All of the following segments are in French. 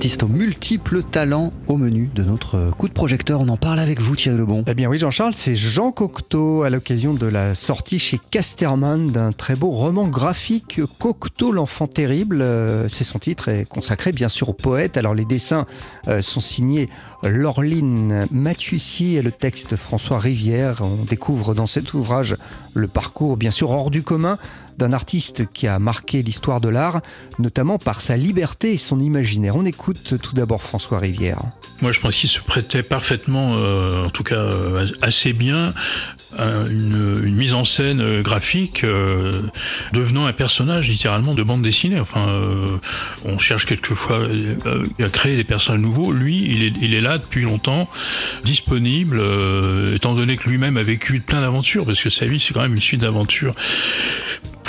artiste aux multiples talents au menu de notre coup de projecteur. On en parle avec vous Thierry Lebon. Eh bien oui Jean-Charles, c'est Jean Cocteau à l'occasion de la sortie chez Casterman d'un très beau roman graphique Cocteau l'enfant terrible. Euh, c'est son titre est consacré bien sûr au poète. Alors les dessins euh, sont signés Laureline Mathussy et le texte François Rivière. On découvre dans cet ouvrage le parcours bien sûr hors du commun d'un artiste qui a marqué l'histoire de l'art, notamment par sa liberté et son imaginaire. On écoute tout d'abord François Rivière. Moi, je pense qu'il se prêtait parfaitement, euh, en tout cas euh, assez bien, à une, mise en scène euh, graphique, devenant un personnage littéralement de bande dessinée. Enfin, on cherche quelquefois à créer des personnages nouveaux. Lui, il est, il est là depuis longtemps, disponible, étant donné que lui-même a vécu plein d'aventures, parce que sa vie, c'est quand même une suite d'aventures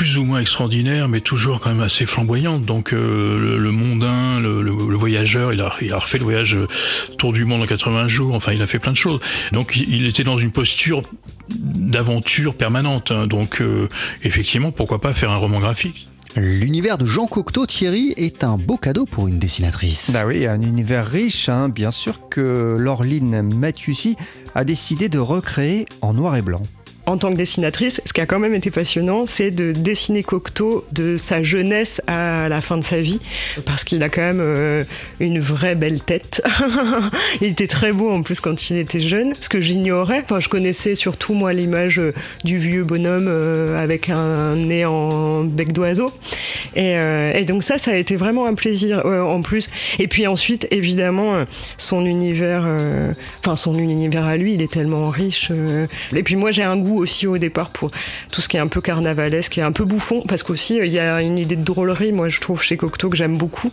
plus ou moins extraordinaire, mais toujours quand même assez flamboyante. Donc euh, le, mondain, le, voyageur, il a, il a refait le voyage euh, tour du monde en 80 jours. Enfin, il a fait plein de choses. Donc il, était dans une posture d'aventure permanente. Hein. Donc euh, effectivement, pourquoi pas faire un roman graphique? L'univers de Jean Cocteau, Thierry, est un beau cadeau pour une dessinatrice. Bah oui, un univers riche, hein. bien sûr que Laureline Mathieussy a décidé de recréer en noir et blanc en tant que dessinatrice, ce qui a quand même été passionnant, c'est de dessiner Cocteau de sa jeunesse à la fin de sa vie, parce qu'il a quand même euh, une vraie belle tête. il était très beau en plus quand il était jeune, ce que j'ignorais. Enfin, je connaissais surtout moi l'image euh, du vieux bonhomme euh, avec un nez en bec d'oiseau. Et, donc ça, ça a été vraiment un plaisir en plus. Et puis ensuite, évidemment, son univers, enfin son univers à lui, il est tellement riche. et puis moi, j'ai un goût aussi au départ pour tout ce qui est un peu carnavalesque et un peu bouffon, parce qu'aussi il y a une idée de drôlerie, moi je trouve chez Cocteau que j'aime beaucoup.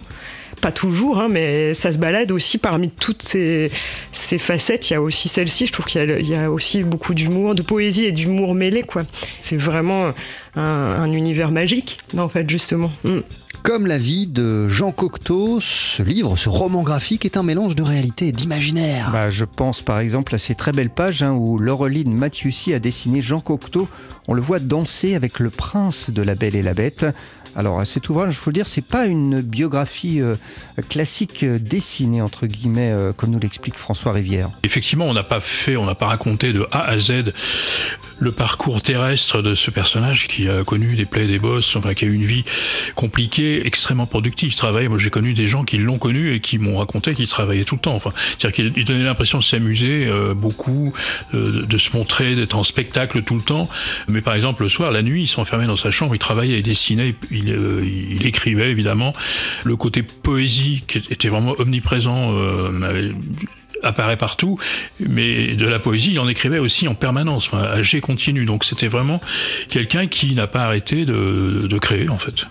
Pas toujours, hein, mais ça se balade aussi parmi toutes ces, ces facettes. Il y a aussi celle-ci, je trouve qu'il y, a aussi beaucoup d'humour, de poésie et d'humour mêlé. quoi. C'est vraiment un, univers magique, en fait, justement. Mm. Comme la vie de Jean Cocteau, ce livre, ce roman graphique est un mélange de réalité et d'imaginaire. Bah, je pense par exemple à ces très belles pages hein, où Laureline Mathieussy a dessiné Jean Cocteau. On le voit danser avec le prince de la Belle et la Bête. Alors cet ouvrage, il faut le dire, c'est pas une biographie euh, classique euh, dessinée entre guillemets, euh, comme nous l'explique François Rivière. Effectivement, on n'a pas fait, on n'a pas raconté de A à Z le parcours terrestre de ce personnage qui a connu des plaies, des bosses, enfin qui a eu une vie compliquée, extrêmement productive. Il travaillait, moi j'ai connu des gens qui l'ont connu et qui m'ont raconté qu'il travaillait tout le temps. Enfin, c'est-à-dire qu'il donnait l'impression de s'amuser beaucoup, de, se montrer, d'être en spectacle tout le temps. Mais par exemple le soir, la nuit, il s'enfermait dans sa chambre, il travaillait, il dessinait, il euh, il, écrivait évidemment. Le côté poésie qui était vraiment omniprésent euh, apparaît partout, mais de la poésie, il en écrivait aussi en permanence, à G continu. Donc c'était vraiment quelqu'un qui n'a pas arrêté de, créer en fait.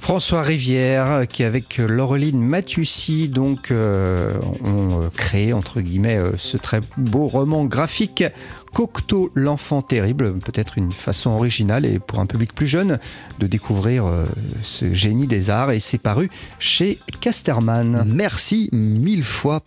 François Rivière, qui avec Laureline Mathieussy, donc, euh, ont créé, entre guillemets, ce très beau roman graphique Cocteau l'enfant terrible, peut-être une façon originale et pour un public plus jeune de découvrir euh, ce génie des arts et c'est paru chez Casterman. Merci mille fois